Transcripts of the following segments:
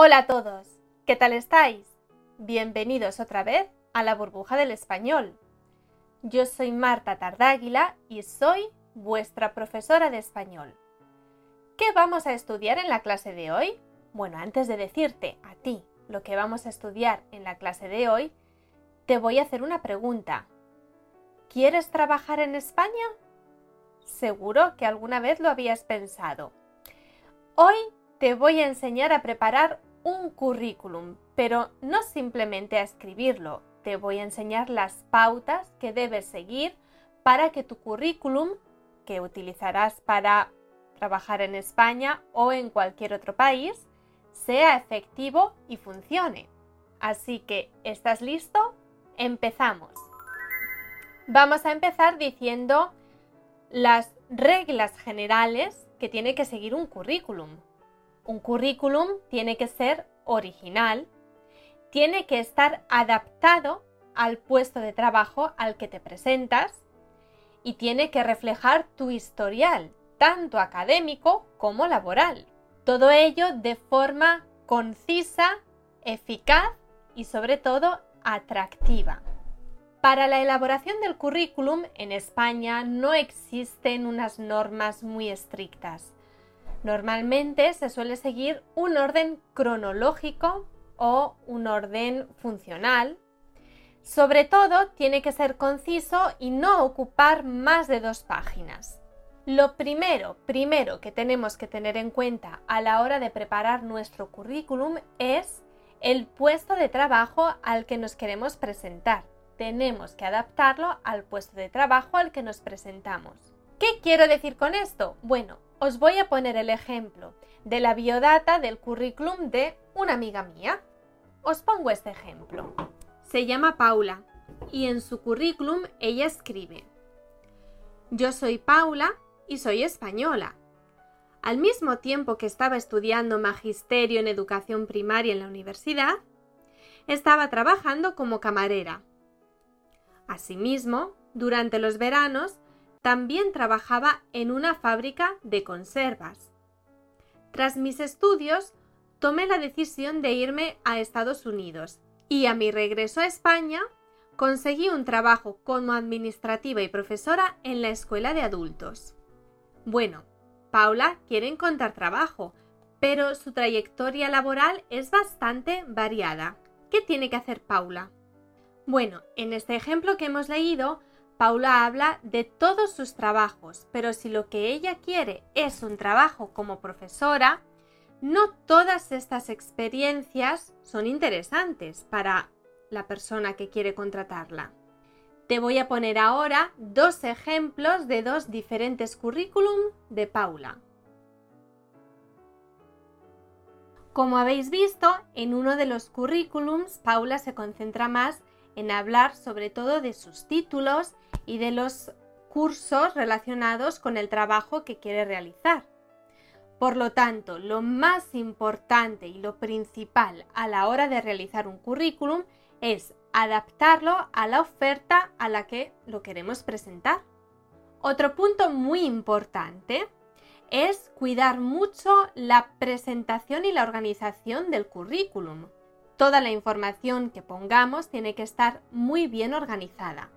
Hola a todos, ¿qué tal estáis? Bienvenidos otra vez a la burbuja del español. Yo soy Marta Tardáguila y soy vuestra profesora de español. ¿Qué vamos a estudiar en la clase de hoy? Bueno, antes de decirte a ti lo que vamos a estudiar en la clase de hoy, te voy a hacer una pregunta. ¿Quieres trabajar en España? Seguro que alguna vez lo habías pensado. Hoy te voy a enseñar a preparar un currículum, pero no simplemente a escribirlo, te voy a enseñar las pautas que debes seguir para que tu currículum, que utilizarás para trabajar en España o en cualquier otro país, sea efectivo y funcione. Así que, ¿estás listo? Empezamos. Vamos a empezar diciendo las reglas generales que tiene que seguir un currículum. Un currículum tiene que ser original, tiene que estar adaptado al puesto de trabajo al que te presentas y tiene que reflejar tu historial, tanto académico como laboral. Todo ello de forma concisa, eficaz y sobre todo atractiva. Para la elaboración del currículum en España no existen unas normas muy estrictas. Normalmente se suele seguir un orden cronológico o un orden funcional. Sobre todo tiene que ser conciso y no ocupar más de dos páginas. Lo primero, primero que tenemos que tener en cuenta a la hora de preparar nuestro currículum es el puesto de trabajo al que nos queremos presentar. Tenemos que adaptarlo al puesto de trabajo al que nos presentamos. ¿Qué quiero decir con esto? Bueno, os voy a poner el ejemplo de la biodata del currículum de una amiga mía. Os pongo este ejemplo. Se llama Paula y en su currículum ella escribe, yo soy Paula y soy española. Al mismo tiempo que estaba estudiando magisterio en educación primaria en la universidad, estaba trabajando como camarera. Asimismo, durante los veranos también trabajaba en una fábrica de conservas. Tras mis estudios, tomé la decisión de irme a Estados Unidos y a mi regreso a España conseguí un trabajo como administrativa y profesora en la escuela de adultos. Bueno, Paula quiere encontrar trabajo, pero su trayectoria laboral es bastante variada. ¿Qué tiene que hacer Paula? Bueno, en este ejemplo que hemos leído, Paula habla de todos sus trabajos, pero si lo que ella quiere es un trabajo como profesora, no todas estas experiencias son interesantes para la persona que quiere contratarla. Te voy a poner ahora dos ejemplos de dos diferentes currículum de Paula. Como habéis visto, en uno de los currículums Paula se concentra más en hablar sobre todo de sus títulos y de los cursos relacionados con el trabajo que quiere realizar. Por lo tanto, lo más importante y lo principal a la hora de realizar un currículum es adaptarlo a la oferta a la que lo queremos presentar. Otro punto muy importante es cuidar mucho la presentación y la organización del currículum. Toda la información que pongamos tiene que estar muy bien organizada.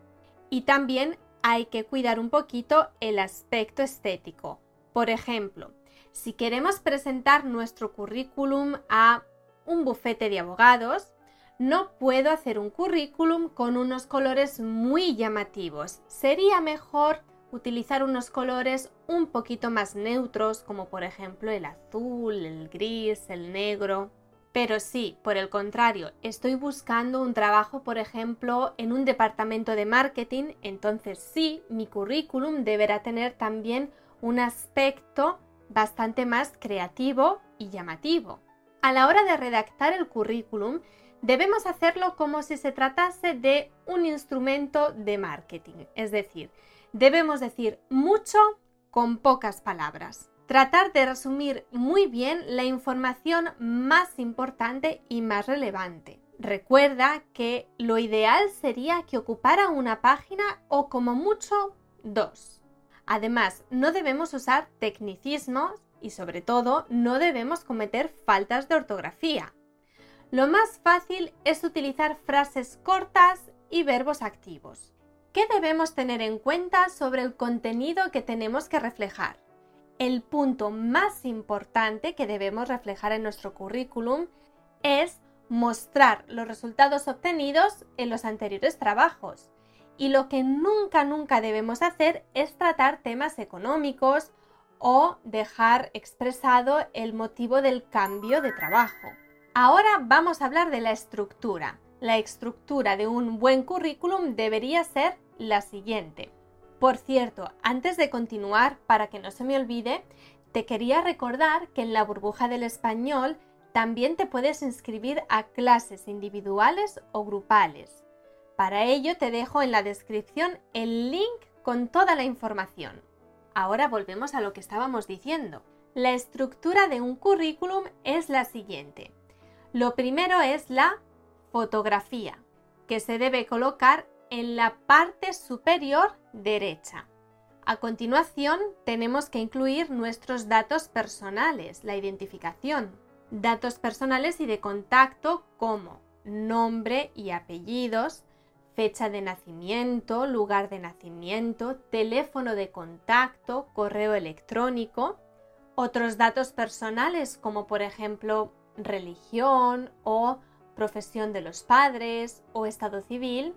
Y también hay que cuidar un poquito el aspecto estético. Por ejemplo, si queremos presentar nuestro currículum a un bufete de abogados, no puedo hacer un currículum con unos colores muy llamativos. Sería mejor utilizar unos colores un poquito más neutros, como por ejemplo el azul, el gris, el negro. Pero si, por el contrario, estoy buscando un trabajo, por ejemplo, en un departamento de marketing, entonces sí, mi currículum deberá tener también un aspecto bastante más creativo y llamativo. A la hora de redactar el currículum, debemos hacerlo como si se tratase de un instrumento de marketing, es decir, debemos decir mucho con pocas palabras. Tratar de resumir muy bien la información más importante y más relevante. Recuerda que lo ideal sería que ocupara una página o como mucho dos. Además, no debemos usar tecnicismos y sobre todo no debemos cometer faltas de ortografía. Lo más fácil es utilizar frases cortas y verbos activos. ¿Qué debemos tener en cuenta sobre el contenido que tenemos que reflejar? El punto más importante que debemos reflejar en nuestro currículum es mostrar los resultados obtenidos en los anteriores trabajos. Y lo que nunca, nunca debemos hacer es tratar temas económicos o dejar expresado el motivo del cambio de trabajo. Ahora vamos a hablar de la estructura. La estructura de un buen currículum debería ser la siguiente. Por cierto, antes de continuar, para que no se me olvide, te quería recordar que en la burbuja del español también te puedes inscribir a clases individuales o grupales. Para ello te dejo en la descripción el link con toda la información. Ahora volvemos a lo que estábamos diciendo. La estructura de un currículum es la siguiente. Lo primero es la fotografía, que se debe colocar en la parte superior derecha. A continuación, tenemos que incluir nuestros datos personales, la identificación, datos personales y de contacto como nombre y apellidos, fecha de nacimiento, lugar de nacimiento, teléfono de contacto, correo electrónico, otros datos personales como por ejemplo religión o profesión de los padres o estado civil,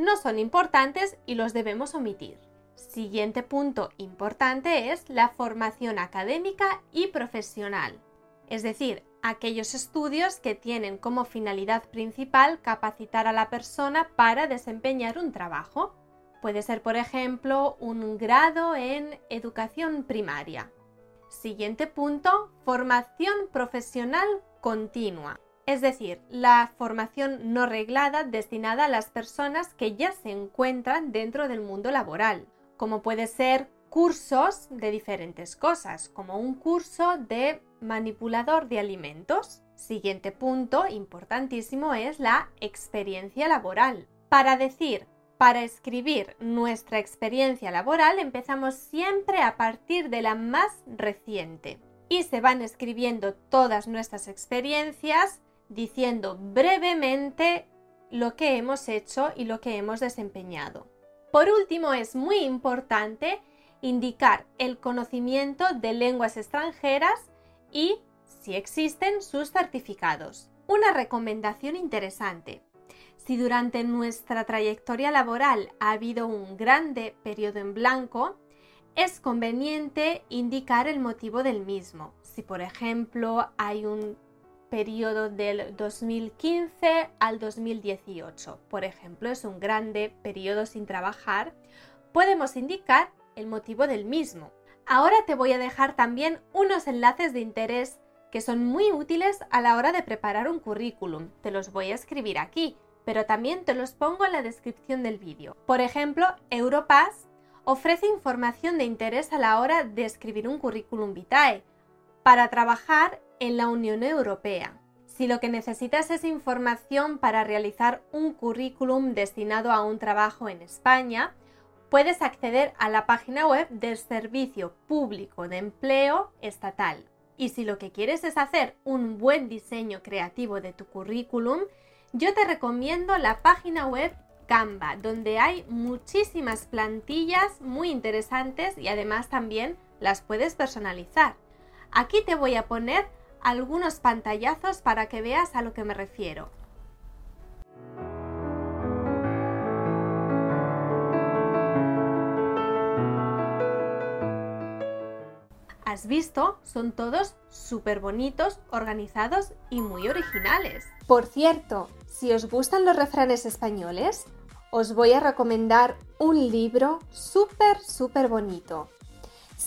no son importantes y los debemos omitir. Siguiente punto importante es la formación académica y profesional, es decir, aquellos estudios que tienen como finalidad principal capacitar a la persona para desempeñar un trabajo. Puede ser, por ejemplo, un grado en educación primaria, Siguiente punto, formación profesional continua. Es decir, la formación no reglada destinada a las personas que ya se encuentran dentro del mundo laboral, como puede ser cursos de diferentes cosas, como un curso de manipulador de alimentos. Siguiente punto importantísimo es la experiencia laboral. Para decir para escribir nuestra experiencia laboral empezamos siempre a partir de la más reciente y se van escribiendo todas nuestras experiencias diciendo brevemente lo que hemos hecho y lo que hemos desempeñado. Por último, es muy importante indicar el conocimiento de lenguas extranjeras y, si existen, sus certificados. Una recomendación interesante. Si durante nuestra trayectoria laboral ha habido un grande periodo en blanco, es conveniente indicar el motivo del mismo. Si por ejemplo hay un periodo del 2015 al 2018, por ejemplo, es un grande periodo sin trabajar, podemos indicar el motivo del mismo. Ahora te voy a dejar también unos enlaces de interés que son muy útiles a la hora de preparar un currículum. Te los voy a escribir aquí pero también te los pongo en la descripción del vídeo. Por ejemplo, Europass ofrece información de interés a la hora de escribir un currículum vitae para trabajar en la Unión Europea. Si lo que necesitas es información para realizar un currículum destinado a un trabajo en España, puedes acceder a la página web del Servicio Público de Empleo Estatal. Y si lo que quieres es hacer un buen diseño creativo de tu currículum, yo te recomiendo la página web Canva, donde hay muchísimas plantillas muy interesantes y además también las puedes personalizar. Aquí te voy a poner algunos pantallazos para que veas a lo que me refiero. ¿Has visto? Son todos súper bonitos, organizados y muy originales. Por cierto, si os gustan los refranes españoles, os voy a recomendar un libro súper, súper bonito.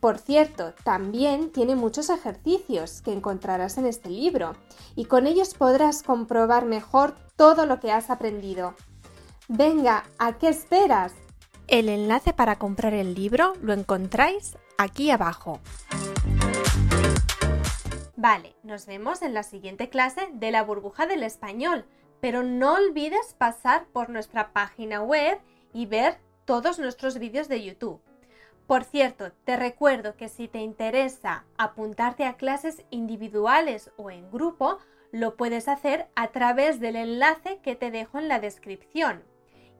Por cierto, también tiene muchos ejercicios que encontrarás en este libro y con ellos podrás comprobar mejor todo lo que has aprendido. Venga, ¿a qué esperas? El enlace para comprar el libro lo encontráis aquí abajo. Vale, nos vemos en la siguiente clase de la burbuja del español, pero no olvides pasar por nuestra página web y ver todos nuestros vídeos de YouTube. Por cierto, te recuerdo que si te interesa apuntarte a clases individuales o en grupo, lo puedes hacer a través del enlace que te dejo en la descripción.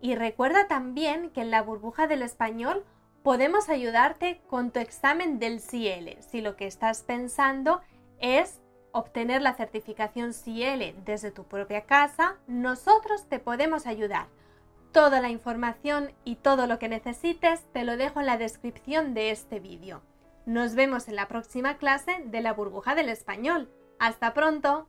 Y recuerda también que en la burbuja del español podemos ayudarte con tu examen del CIEL, si lo que estás pensando es obtener la certificación CIEL desde tu propia casa, nosotros te podemos ayudar. Toda la información y todo lo que necesites te lo dejo en la descripción de este vídeo. Nos vemos en la próxima clase de la burbuja del español. ¡Hasta pronto!